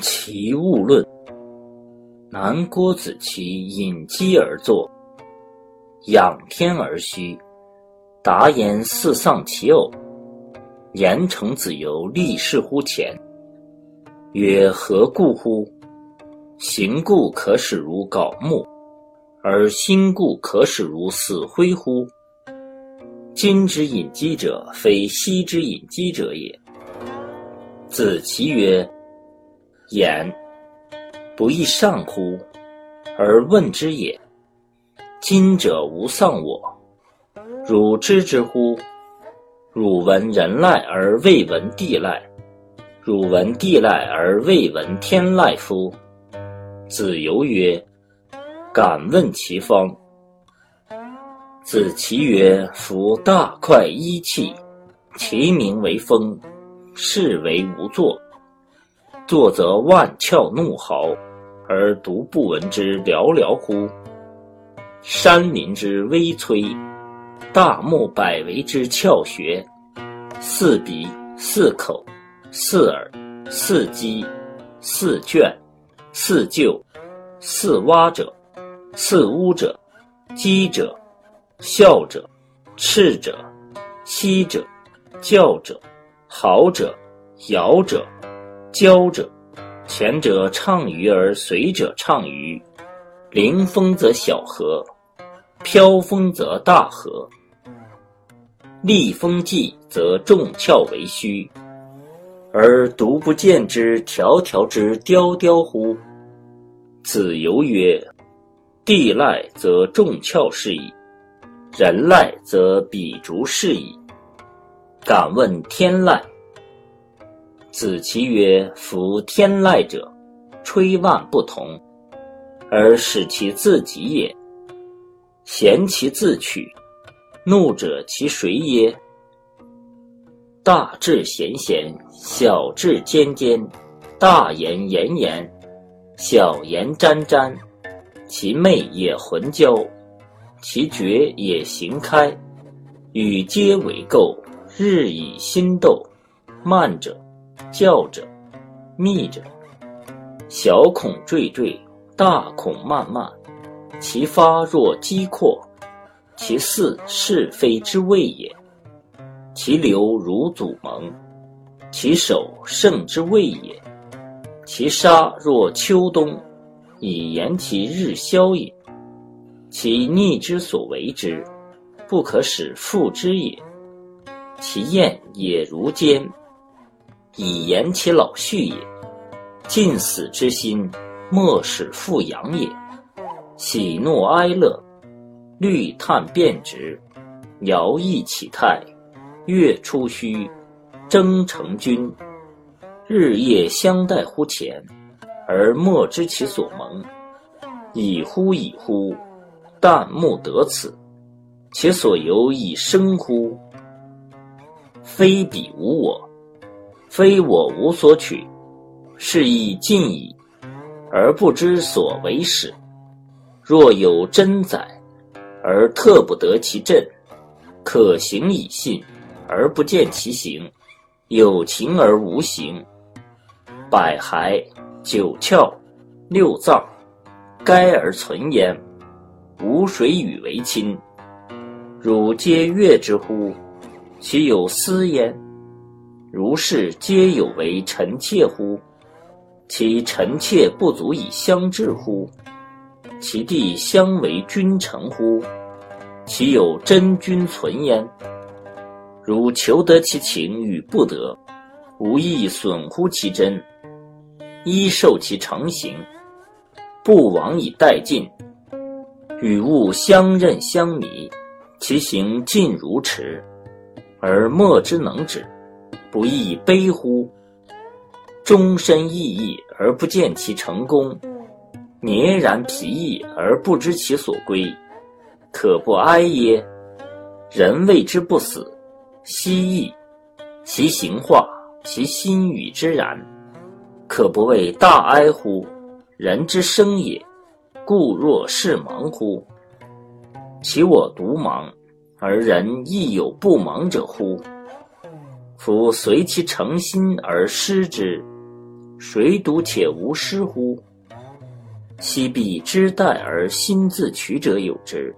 齐物论》。南郭子祺隐机而坐，仰天而虚，答言似丧其偶。言成子游立视乎前，曰：“何故乎？行故可使如槁木，而心故可使如死灰乎？今之隐机者，非昔之隐机者也。”子其曰：“言不亦上乎？而问之也。今者无丧我，汝知之乎？”汝闻人籁而未闻地籁，汝闻地籁而未闻天籁夫？子游曰：“敢问其方。”子其曰：“夫大块一气，其名为风，是为无作。作则万窍怒号，而独不闻之寥寥乎？山林之微摧。”大木百为之窍穴，四鼻、四口、四耳、四肌、四卷、四臼、四蛙者，四乌者，鸡者，笑者，赤者，息者，叫者，嚎者，摇者，交者。前者畅鱼而随者畅鱼，临风则小河，飘风则大河。立风际，则众窍为虚，而独不见之条条之雕雕乎？子游曰：“地籁则众窍是矣，人籁则彼竹是矣。敢问天籁？”子其曰：“夫天籁者，吹万不同，而使其自己也。贤其自取。”怒者其谁耶？大智贤贤，小智坚坚，大言炎炎，小言沾沾。其昧也浑交，其绝也行开。与皆为垢，日以心斗。慢者，教者，密者。小孔惴惴，大孔漫漫。其发若机阔。其似是非之谓也，其流如祖蒙，其守胜之谓也，其杀若秋冬，以言其日消也。其逆之所为之，不可使复之也。其焰也如坚，以言其老去也。尽死之心，莫使复扬也。喜怒哀乐。虑叹变直，摇曳起态，月出虚，征成君。日夜相待乎前，而莫知其所蒙。已乎已乎，但莫得此。其所由以生乎？非彼无我，非我无所取，是亦尽矣，而不知所为始。若有真宰。而特不得其正，可行以信，而不见其行；有情而无形。百骸、九窍、六脏，该而存焉，无谁与为亲。汝皆悦之乎？其有思焉？如是皆有为臣妾乎？其臣妾不足以相治乎？其弟相为君臣乎？其有真君存焉？如求得其情与不得，无益损乎其真？依受其成形，不往以殆尽。与物相任相迷，其行尽如驰，而莫之能止，不亦悲乎？终身奕奕而不见其成功。年然疲役而不知其所归，可不哀耶？人谓之不死，奚异？其形化，其心与之然，可不谓大哀乎？人之生也，故若是盲乎？其我独盲，而人亦有不盲者乎？夫随其诚心而失之，谁独且无失乎？昔必知待而心自取者有之，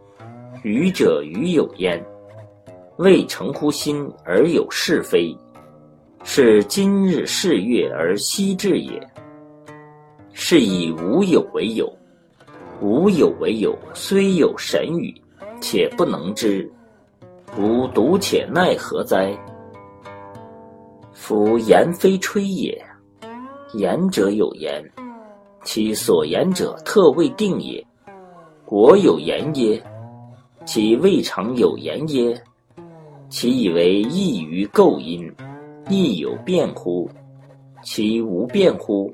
愚者愚有焉。未诚乎心而有是非，是今日是月而夕至也。是以无有为有，无有为有，虽有神语，且不能知，吾独且奈何哉？夫言非吹也，言者有言。其所言者特未定也，国有言耶？其未尝有言耶？其以为异于构音，亦有变乎？其无变乎？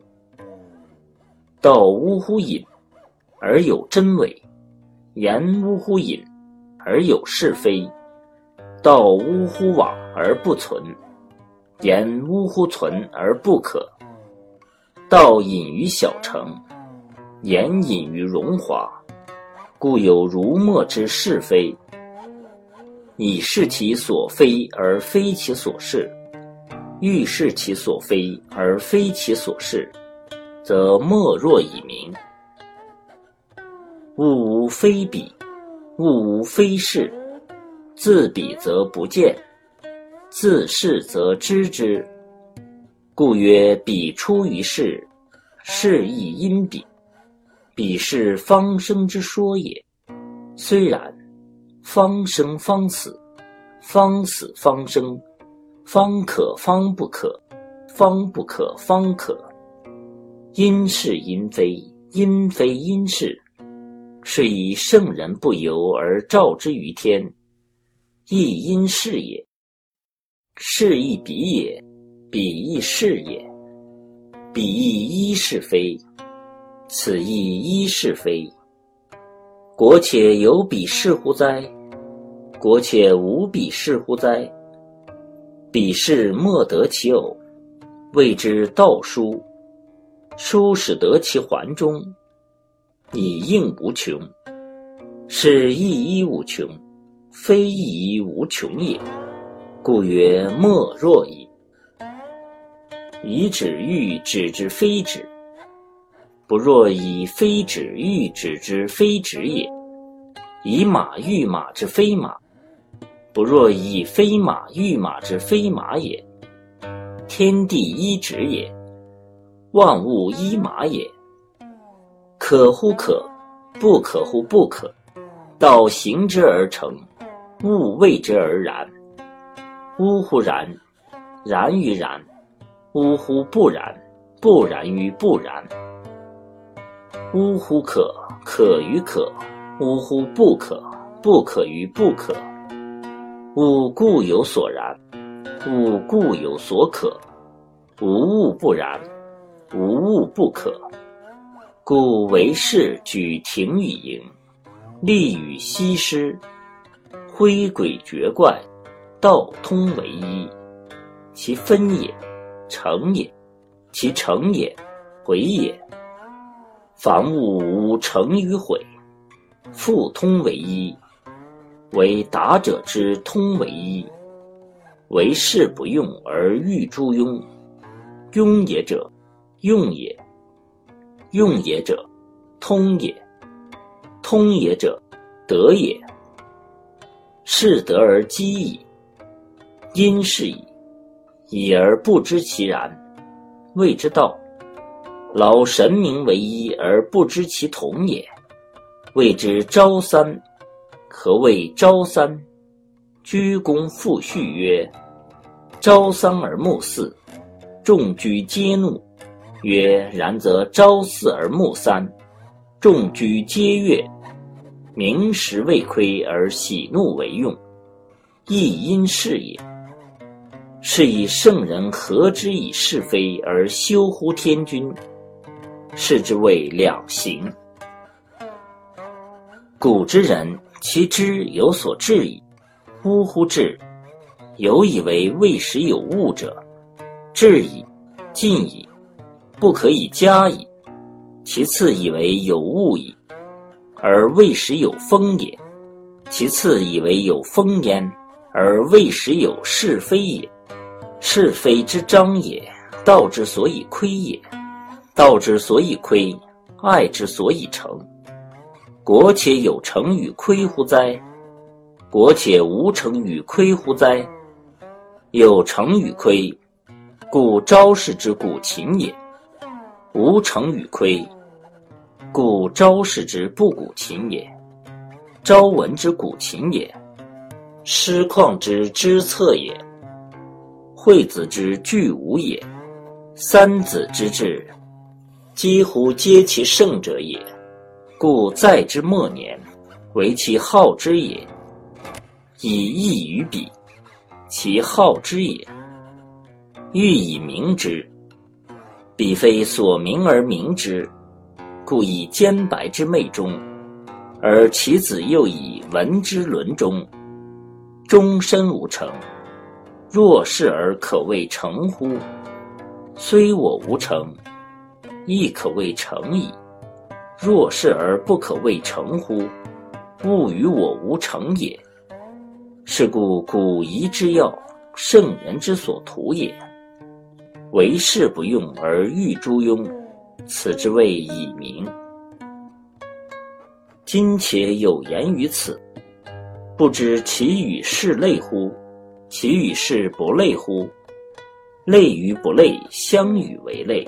道呜呼隐，而有真伪；言呜呼隐，而有是非；道呜呼往而不存，言呜呼存而不可。道隐于小成，言隐于荣华，故有如墨之是非。以是其所非而非其所是，欲是其所非而非其所是，则莫若以明。物无非彼，物无非是，自彼则不见，自是则知之。故曰：彼出于世，是亦因彼。彼是方生之说也。虽然，方生方死，方死方生，方可方不可，方不可方可。因是因非，因非因是。是以圣人不由而照之于天，亦因是也。是亦彼也。彼亦是也，彼亦一是非，此亦一是非。国且有彼是乎哉？国且无彼是乎哉？彼是莫得其偶，谓之道书。书使得其环中，以应无穷。是亦一无穷，非亦一无穷也。故曰莫若矣。以指喻指之非指，不若以非指喻指之非指也；以马喻马之非马，不若以非马喻马之非马也。天地一指也，万物一马也。可乎可，不可乎不可。道行之而成，物谓之而然。呜呼然，然于然。呜呼！不然，不然于不然。呜呼！可，可于可。呜呼！不可，不可于不可。吾固有所然，吾固有所可。无物不然，无物不可。故为是举庭与营，立与西施，挥鬼绝怪，道通为一。其分也。成也，其成也，毁也。凡物无成与毁，复通为一。为达者之通为一，为事不用而欲诸庸。庸也者，用也；用也者，通也；通也者，得也。是得而积矣，因是矣。已而不知其然，谓之道。劳神明为一而不知其同也，谓之朝三。何谓朝三？居公复序曰：朝三而暮四，众居皆怒。曰：然则朝四而暮三，众居皆悦。明时未亏而喜怒为用，亦因是也。是以圣人何之以是非而修乎天君？是之谓两行。古之人，其知有所至矣。呜呼！至，有以为未时有物者，至矣，尽矣，不可以加矣。其次以为有物矣，而未时有风也；其次以为有风焉，而未时有是非也。是非之彰也，道之所以亏也。道之所以亏，爱之所以成。国且有成与亏乎哉？国且无成与亏乎哉？有成与亏，故昭氏之古琴也；无成与亏，故昭氏之不古琴也。朝闻之古琴也，师旷之知策也，惠子之具无也，三子之志，几乎皆其圣者也。故在之末年，为其好之也，以义于彼，其好之也。欲以明之，彼非所明而明之，故以兼白之昧中，而其子又以文之伦中，终身无成。若是而可谓成乎？虽我无成，亦可谓成矣。若是而不可谓成乎？物与我无成也。是故古仪之要，圣人之所图也。为事不用而欲诸庸，此之谓以明。今且有言于此，不知其与是类乎？其与是不类乎？类与不类，相与为类，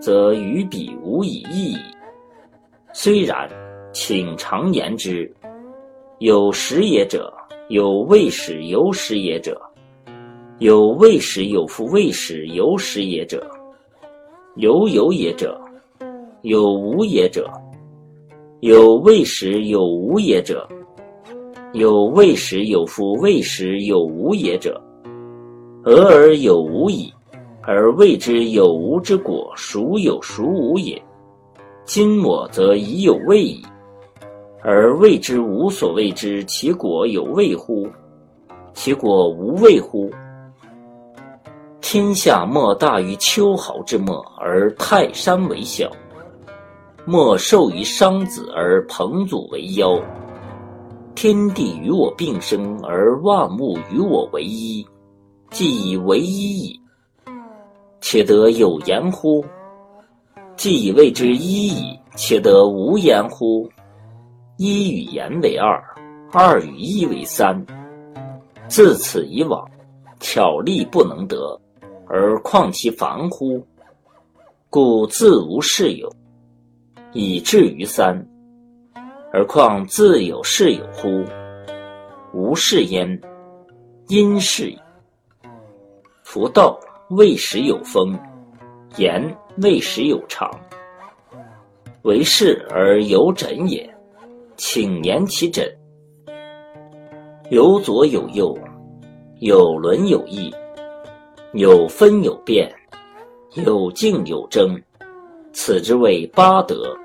则与彼无以异矣。虽然，请常言之：有时也者，有未始有始也者；有未始有复未始有始也者；有有也者，有无也者；有未始有无也者；有未始有夫未始有无也者。俄而有无矣，而谓之有无之果，孰有孰无也？今我则已有未矣，而谓之无所谓之，其果有未乎？其果无未乎？天下莫大于秋毫之末，而泰山为小；莫寿于商子，而彭祖为夭。天地与我并生，而万物与我为一，既以为一矣，且得有言乎？既以谓之一矣，且得无言乎？一与言为二，二与一为三。自此以往，巧力不能得，而况其繁乎？故自无事有，以至于三，而况自有是有乎？无是焉，因是矣。夫道未始有风，言。未时有常，为是而有枕也，请言其枕。有左有右，有伦有义，有分有变，有静有争，此之谓八德。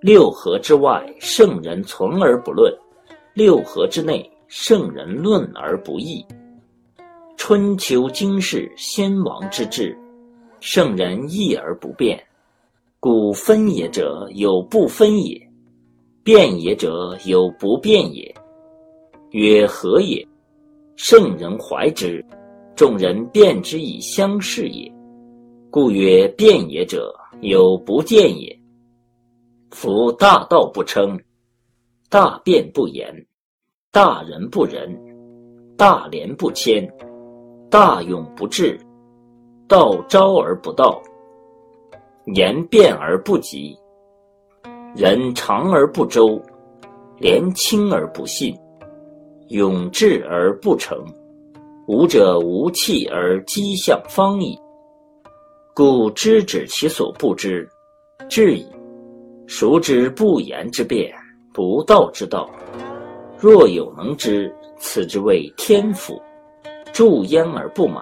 六合之外，圣人存而不论；六合之内，圣人论而不议。春秋经世，先王之治。圣人义而不变，故分也者有不分也，变也者有不变也。曰何也？圣人怀之，众人辩之以相视也。故曰变也者有不见也。夫大道不称，大辩不言，大人不仁，大廉不谦，大勇不智。道昭而不道，言辩而不及，人长而不周，廉轻而不信，勇智而不成，吾者无气而积象方矣。故知止其所不知，至矣。孰知不言之辩，不道之道？若有能知，此之谓天赋。助焉而不满。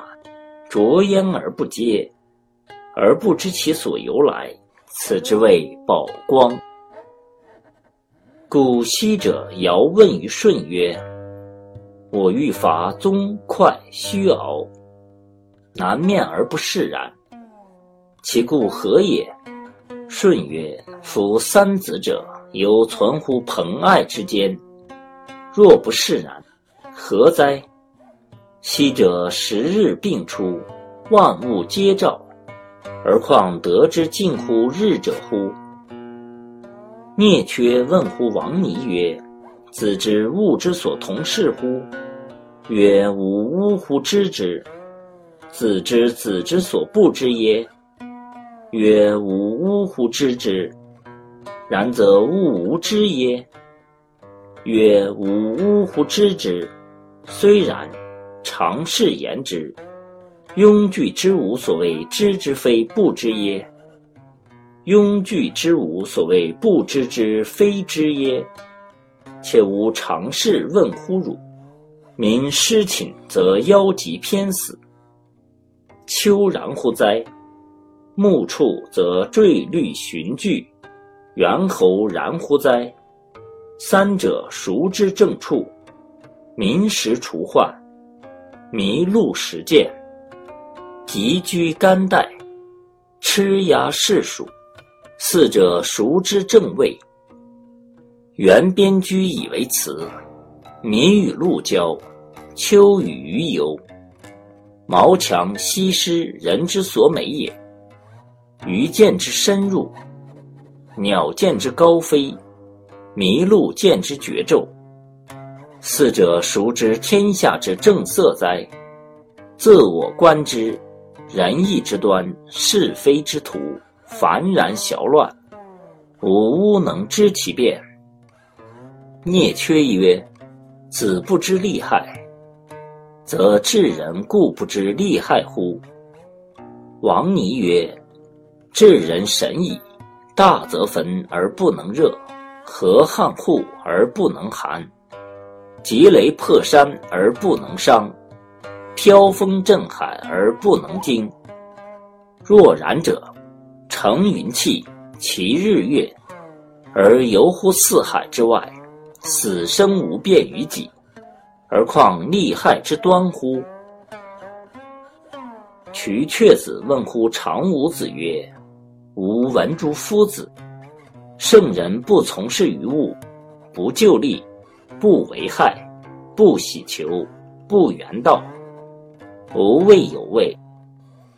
着焉而不接，而不知其所由来，此之谓宝光。故昔者尧问于舜曰：“我欲伐宗快虚敖，南面而不释然，其故何也？”舜曰：“夫三子者，犹存乎朋爱之间，若不释然，何哉？”昔者十日并出，万物皆照，而况得之近乎日者乎？聂缺问乎王尼曰：“子之物之所同是乎？”曰：“吾呜乎知之。”子之子之所不知耶？曰：吾呜乎知之。然则物无知耶？曰：吾呜乎知之。虽然，常是言之。庸具之无所谓知之非不知耶？庸具之无所谓不知之非知耶？且吾常事问乎汝：民失寝则夭疾偏死。秋然乎哉？暮处则坠绿寻聚，猿猴然乎哉？三者孰之正处？民食除患，麋鹿食见，急居干代，吃鸦是属。四者孰之正位？原边居以为辞，麋与鹿交，秋与鱼游。毛强西施，人之所美也。鱼见之深入，鸟见之高飞，麋鹿见之绝骤。四者孰知天下之正色哉？自我观之，仁义之端，是非之途，繁然小乱，吾吾能知其变。聂缺曰：“子不知利害。”则智人固不知利害乎？王尼曰：“至人神矣，大则焚而不能热，河汉户而不能寒，急雷破山而不能伤，飘风震海而不能惊。若然者，乘云气，其日月，而游乎四海之外，死生无变于己。”而况利害之端乎？瞿阙子问乎常武子曰：“吾闻诸夫子，圣人不从事于物，不就利，不为害，不喜求，不原道。无畏有畏，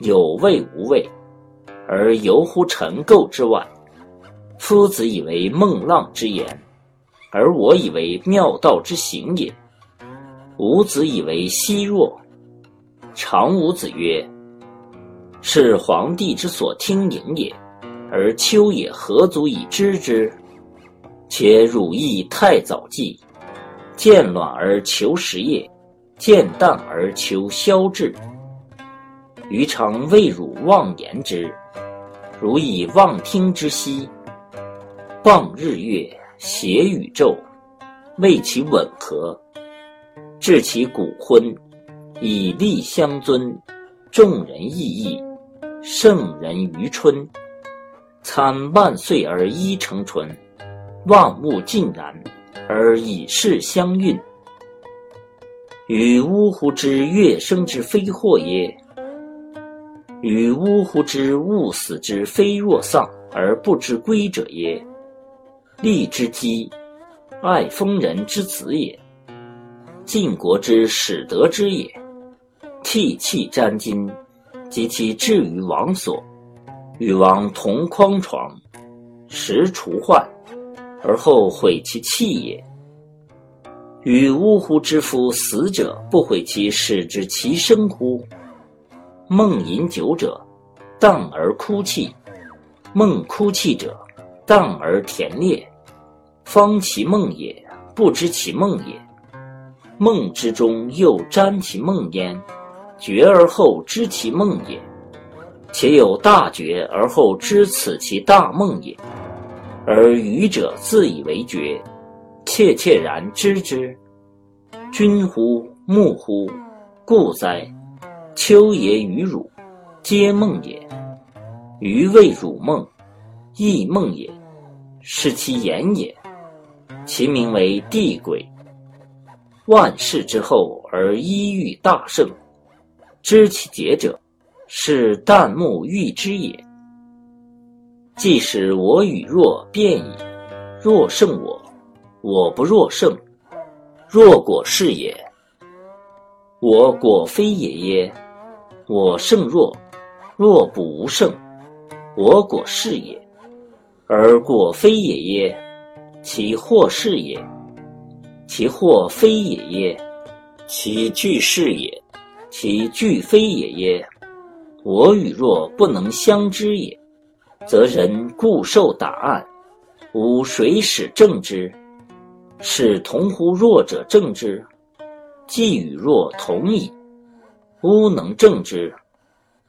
有畏无畏，而游乎尘垢之外。夫子以为孟浪之言，而我以为妙道之行也。”吾子以为奚若？常吾子曰：“是皇帝之所听盈也，而秋也何足以知之？且汝亦太早计，见卵而求食液，见淡而求消滞。余常为汝妄言之，汝以妄听之息，傍日月，挟宇宙，谓其吻合。”至其骨昏，以利相尊，众人异议，圣人于春，参万岁而一成纯，万物尽然而以事相运。与呜呼之乐生之非祸也？与呜呼之物死之非若丧而不知归者也？利之基，爱疯人之子也。晋国之始得之也，涕泣沾巾，及其至于王所，与王同匡床，食除患，而后毁其器也。与呜呼之夫死者不毁其使之其生乎？梦饮酒者，荡而哭泣；梦哭泣者，荡而甜烈。方其梦也，不知其梦也。梦之中又沾其梦焉，觉而后知其梦也；且有大觉而后知此其大梦也。而愚者自以为觉，切切然知之。君乎？木乎？故哉！秋也与汝，皆梦也。余谓汝梦，亦梦也，是其言也。其名为地鬼。万世之后而一遇大圣，知其节者，是旦暮欲之也。即使我与若变矣，若胜我，我不若胜，若果是也。我果非也耶？我胜若，若不无胜，我果是也。而果非也耶？其或是也？其或非也耶？其俱是也？其俱非也耶？我与若不能相知也，则人固受答案，吾谁使正之？使同乎弱者正之，既与弱同矣。吾能正之，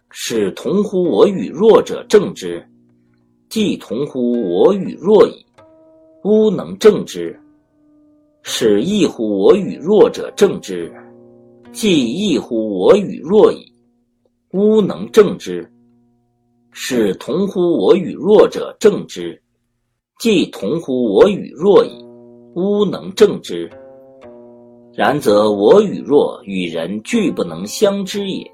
使同乎我与弱者正之。既同乎我与弱矣，吾能正之；使异乎我与弱者正之。既异乎我与弱矣，吾能正之；是同乎我与弱者正之。既同乎我与弱矣，吾能正之。然则我与弱与人俱不能相知也，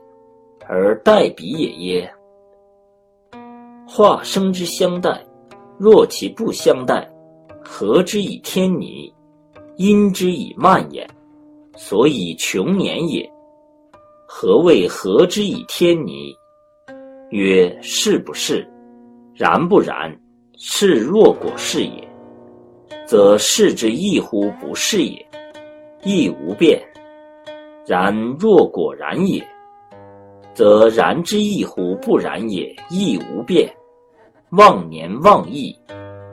而待彼也耶？化生之相待，若其不相待，和之以天泥，因之以慢也，所以穷年也。何谓和之以天尼？曰是不是？然不然？是若果是也，则是之异乎不是也，亦无变。然若果然也，则然之异乎不然也，亦无变。忘年忘义，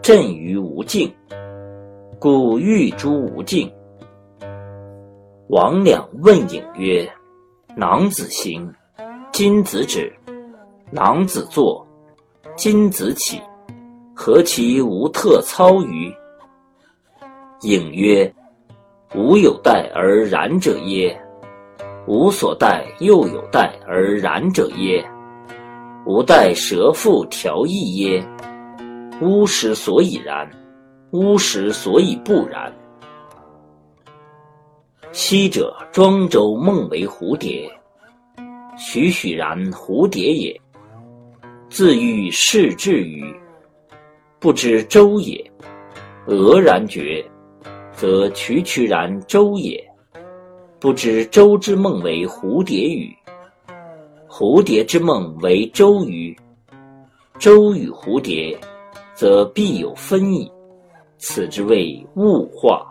震于无境，故欲诸无境。王两问隐曰：“囊子行，金子止；囊子坐，金子起。何其无特操于？”隐曰：“吾有待而然者耶？吾所待又有待而然者耶？”吾待蛇腹调意耶？吾时所以然，吾时所以不然。昔者庄周梦为蝴蝶，栩栩然蝴蝶也。自欲视至于，不知周也。俄然觉，则曲曲然周也。不知周之梦为蝴蝶语。蝴蝶之梦为周瑜，周与蝴蝶，则必有分矣。此之谓物化。